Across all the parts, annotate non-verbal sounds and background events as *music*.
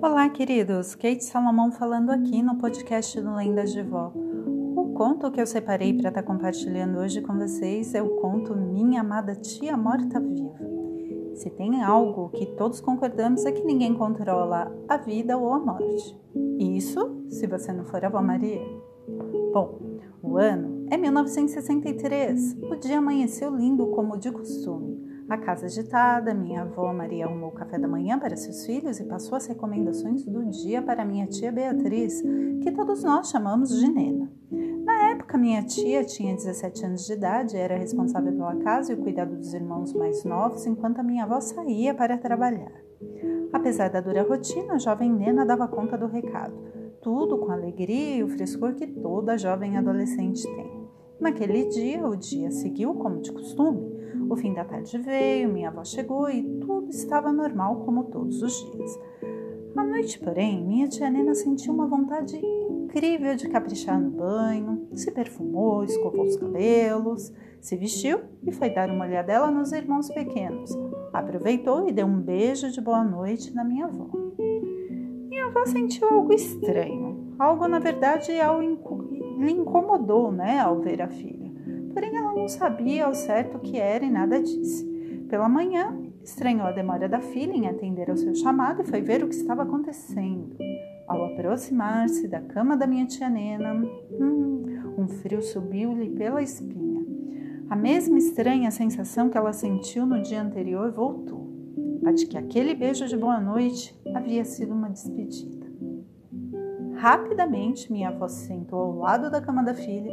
Olá, queridos! Kate Salomão falando aqui no podcast do Lendas de Vó. O conto que eu separei para estar tá compartilhando hoje com vocês é o conto Minha Amada Tia Morta Viva. Se tem algo que todos concordamos é que ninguém controla a vida ou a morte. Isso se você não for a Maria. Bom, o ano é 1963. O dia amanheceu lindo como de costume. A casa agitada, minha avó Maria arrumou o café da manhã para seus filhos e passou as recomendações do dia para minha tia Beatriz, que todos nós chamamos de Nena. Na época, minha tia tinha 17 anos de idade, era responsável pela casa e o cuidado dos irmãos mais novos, enquanto a minha avó saía para trabalhar. Apesar da dura rotina, a jovem Nena dava conta do recado, tudo com a alegria e o frescor que toda jovem adolescente tem. Naquele dia, o dia seguiu como de costume. O fim da tarde veio, minha avó chegou e tudo estava normal como todos os dias. À noite, porém, minha tia Nena sentiu uma vontade incrível de caprichar no banho, se perfumou, escovou os cabelos, se vestiu e foi dar uma olhadela nos irmãos pequenos. Aproveitou e deu um beijo de boa noite na minha avó. Minha avó sentiu algo estranho, algo na verdade lhe incomodou, né, ao ver a filha porém ela não sabia ao certo o que era e nada disse. Pela manhã, estranhou a demora da filha em atender ao seu chamado e foi ver o que estava acontecendo. Ao aproximar-se da cama da minha tia Nena, hum, um frio subiu-lhe pela espinha. A mesma estranha sensação que ela sentiu no dia anterior voltou, a de que aquele beijo de boa noite havia sido uma despedida. Rapidamente, minha avó se sentou ao lado da cama da filha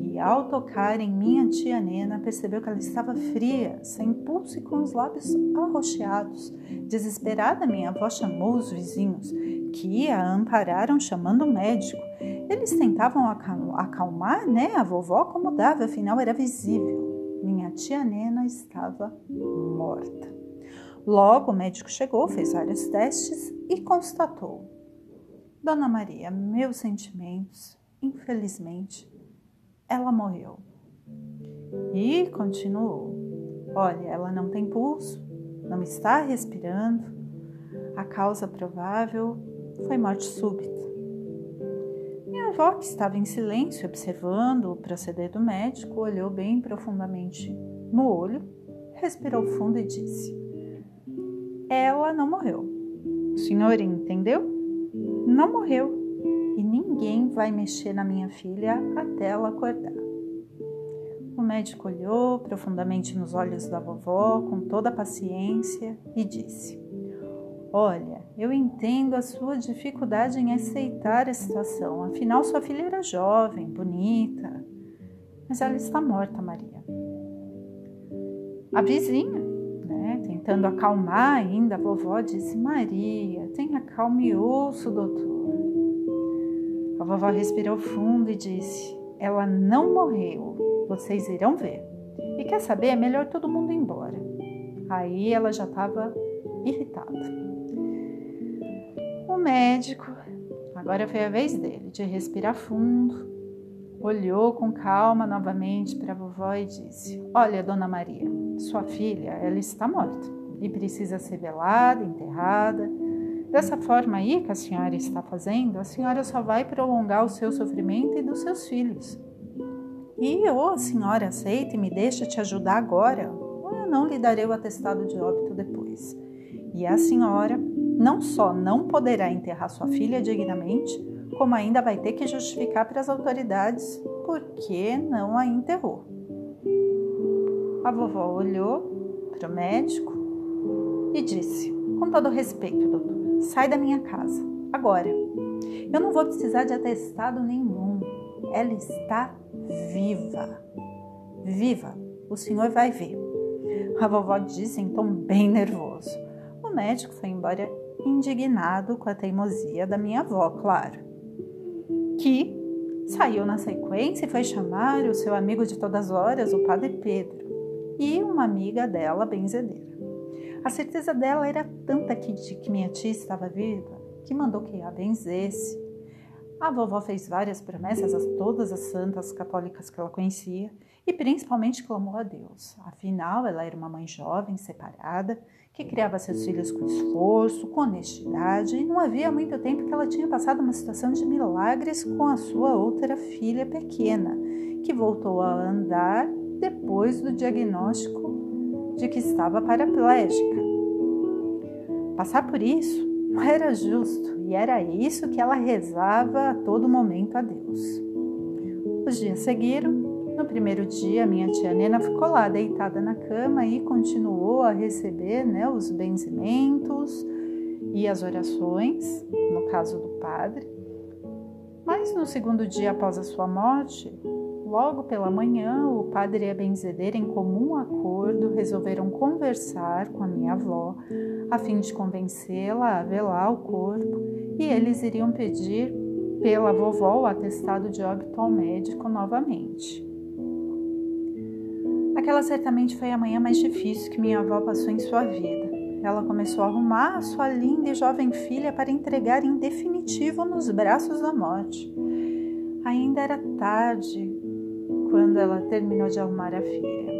e ao tocar em minha tia Nena, percebeu que ela estava fria, sem pulso e com os lábios arroxeados. Desesperada, minha avó chamou os vizinhos, que a ampararam chamando o médico. Eles tentavam acalmar né, a vovó como dava, afinal era visível. Minha tia Nena estava morta. Logo o médico chegou, fez vários testes e constatou: Dona Maria, meus sentimentos, infelizmente, ela morreu. E continuou: Olha, ela não tem pulso, não está respirando. A causa provável foi morte súbita. Minha avó, que estava em silêncio observando o proceder do médico, olhou bem profundamente no olho, respirou fundo e disse: Ela não morreu. O senhor entendeu? Não morreu ninguém vai mexer na minha filha até ela acordar. O médico olhou profundamente nos olhos da vovó com toda a paciência e disse: Olha, eu entendo a sua dificuldade em aceitar a situação, afinal sua filha era jovem, bonita, mas ela está morta, Maria. A vizinha, né, tentando acalmar ainda a vovó, disse: Maria, tenha calma e ouça doutor. Vovó respirou fundo e disse: Ela não morreu, vocês irão ver. E quer saber? É melhor todo mundo ir embora. Aí ela já estava irritada. O médico, agora foi a vez dele de respirar fundo, olhou com calma novamente para a vovó e disse: Olha, dona Maria, sua filha, ela está morta e precisa ser velada, enterrada Dessa forma aí que a senhora está fazendo, a senhora só vai prolongar o seu sofrimento e dos seus filhos. E ou a senhora aceita e me deixa te ajudar agora, ou eu não lhe darei o atestado de óbito depois. E a senhora não só não poderá enterrar sua filha dignamente, como ainda vai ter que justificar para as autoridades por que não a enterrou. A vovó olhou para o médico e disse: Com todo respeito, doutor, Sai da minha casa, agora. Eu não vou precisar de atestado nenhum. Ela está viva. Viva. O senhor vai ver. A vovó disse em tom bem nervoso. O médico foi embora indignado com a teimosia da minha avó, claro. Que saiu na sequência e foi chamar o seu amigo de todas as horas, o padre Pedro, e uma amiga dela, benzedeira. A certeza dela era tanta que, de que minha tia estava viva que mandou que a benzesse. A vovó fez várias promessas a todas as santas católicas que ela conhecia e principalmente clamou a Deus. Afinal, ela era uma mãe jovem, separada, que criava seus filhos com esforço, com honestidade, e não havia muito tempo que ela tinha passado uma situação de milagres com a sua outra filha pequena, que voltou a andar depois do diagnóstico de que estava paraplégica. Passar por isso não era justo e era isso que ela rezava a todo momento a Deus. Os dias seguiram. No primeiro dia, minha tia Nena ficou lá deitada na cama e continuou a receber né, os benzimentos e as orações, no caso do padre. Mas no segundo dia após a sua morte, Logo pela manhã, o padre e a benzedeira, em comum acordo, resolveram conversar com a minha avó, a fim de convencê-la a velar o corpo, e eles iriam pedir pela vovó o atestado de óbito ao médico novamente. Aquela certamente foi a manhã mais difícil que minha avó passou em sua vida. Ela começou a arrumar a sua linda e jovem filha para entregar em definitivo nos braços da morte. Ainda era tarde quando ela terminou de arrumar a filha.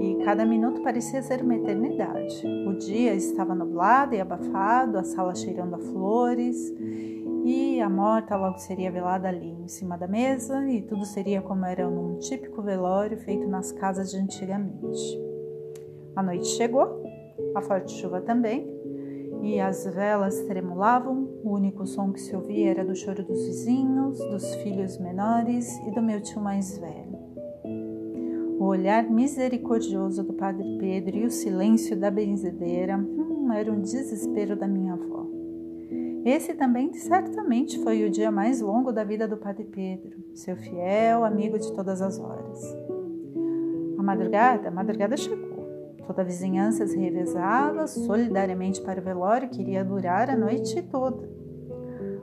E cada minuto parecia ser uma eternidade. O dia estava nublado e abafado, a sala cheirando a flores, e a morta logo seria velada ali em cima da mesa, e tudo seria como era num típico velório feito nas casas de antigamente. A noite chegou, a forte chuva também, e as velas tremulavam. O único som que se ouvia era do choro dos vizinhos, dos filhos menores e do meu tio mais velho. O olhar misericordioso do Padre Pedro e o silêncio da benzedeira hum, era um desespero da minha avó. Esse também certamente foi o dia mais longo da vida do Padre Pedro, seu fiel amigo de todas as horas. A madrugada, a madrugada chegou. Toda a vizinhança se revezava solidariamente para o velório que iria durar a noite toda.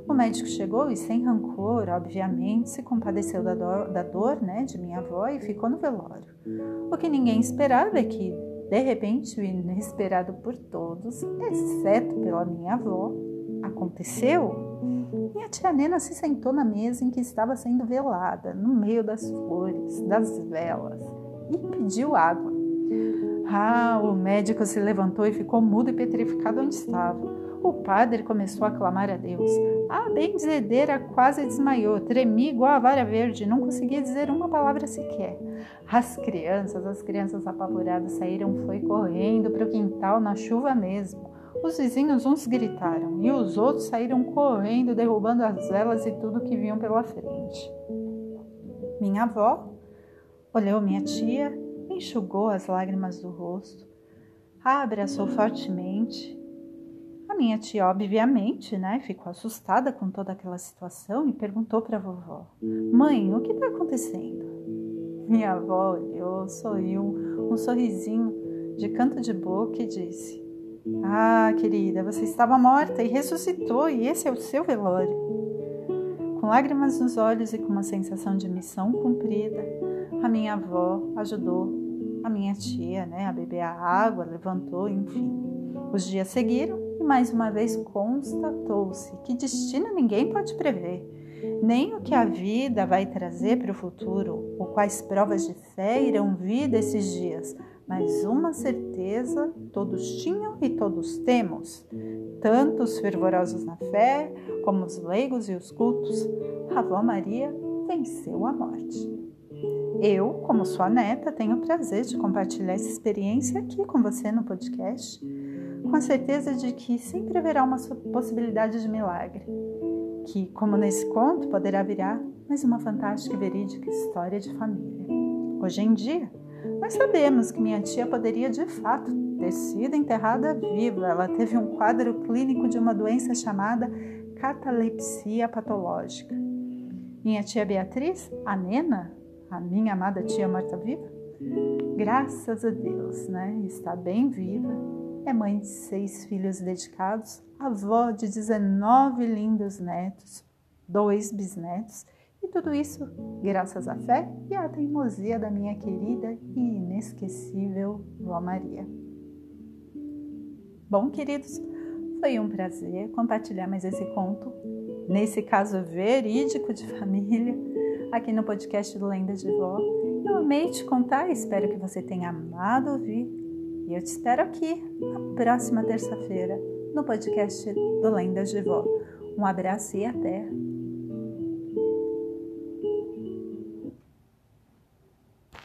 O médico chegou e, sem rancor, obviamente, se compadeceu da dor, da dor né, de minha avó e ficou no velório. O que ninguém esperava é que, de repente, o inesperado por todos, exceto pela minha avó, aconteceu. Minha tia Nena se sentou na mesa em que estava sendo velada, no meio das flores, das velas, e pediu água. Ah, o médico se levantou e ficou mudo e petrificado onde estava. O padre começou a clamar a Deus. A benzedeira quase desmaiou, tremia igual a vara verde, não conseguia dizer uma palavra sequer. As crianças, as crianças apavoradas saíram foi correndo para o quintal na chuva mesmo. Os vizinhos uns gritaram e os outros saíram correndo, derrubando as velas e tudo que vinham pela frente. Minha avó olhou minha tia enxugou as lágrimas do rosto, a abraçou fortemente. Minha tia, obviamente, né, ficou assustada com toda aquela situação e perguntou para a vovó: Mãe, o que está acontecendo? Minha avó olhou, sorriu, um sorrisinho de canto de boca e disse: Ah, querida, você estava morta e ressuscitou, e esse é o seu velório. Com lágrimas nos olhos e com uma sensação de missão cumprida, a minha avó ajudou a minha tia né, a beber a água, levantou, enfim. Os dias seguiram e mais uma vez constatou-se que destino ninguém pode prever, nem o que a vida vai trazer para o futuro, ou quais provas de fé irão vir desses dias, mas uma certeza todos tinham e todos temos, tanto os fervorosos na fé, como os leigos e os cultos, a avó Maria venceu a morte. Eu, como sua neta, tenho o prazer de compartilhar essa experiência aqui com você no podcast, com a certeza de que sempre haverá uma possibilidade de milagre, que, como nesse conto, poderá virar mais uma fantástica e verídica história de família. Hoje em dia, nós sabemos que minha tia poderia de fato ter sido enterrada viva. Ela teve um quadro clínico de uma doença chamada catalepsia patológica. Minha tia Beatriz, a Nena, a minha amada tia morta viva? Graças a Deus, né? Está bem viva, é mãe de seis filhos dedicados, avó de 19 lindos netos, dois bisnetos, e tudo isso graças à fé e à teimosia da minha querida e inesquecível Vó Maria. Bom, queridos, foi um prazer compartilhar mais esse conto, nesse caso verídico de *laughs* família aqui no podcast do Lenda de Vó. Eu amei te contar, espero que você tenha amado ouvir. E eu te espero aqui na próxima terça-feira no podcast do Lendas de Vó. Um abraço e até!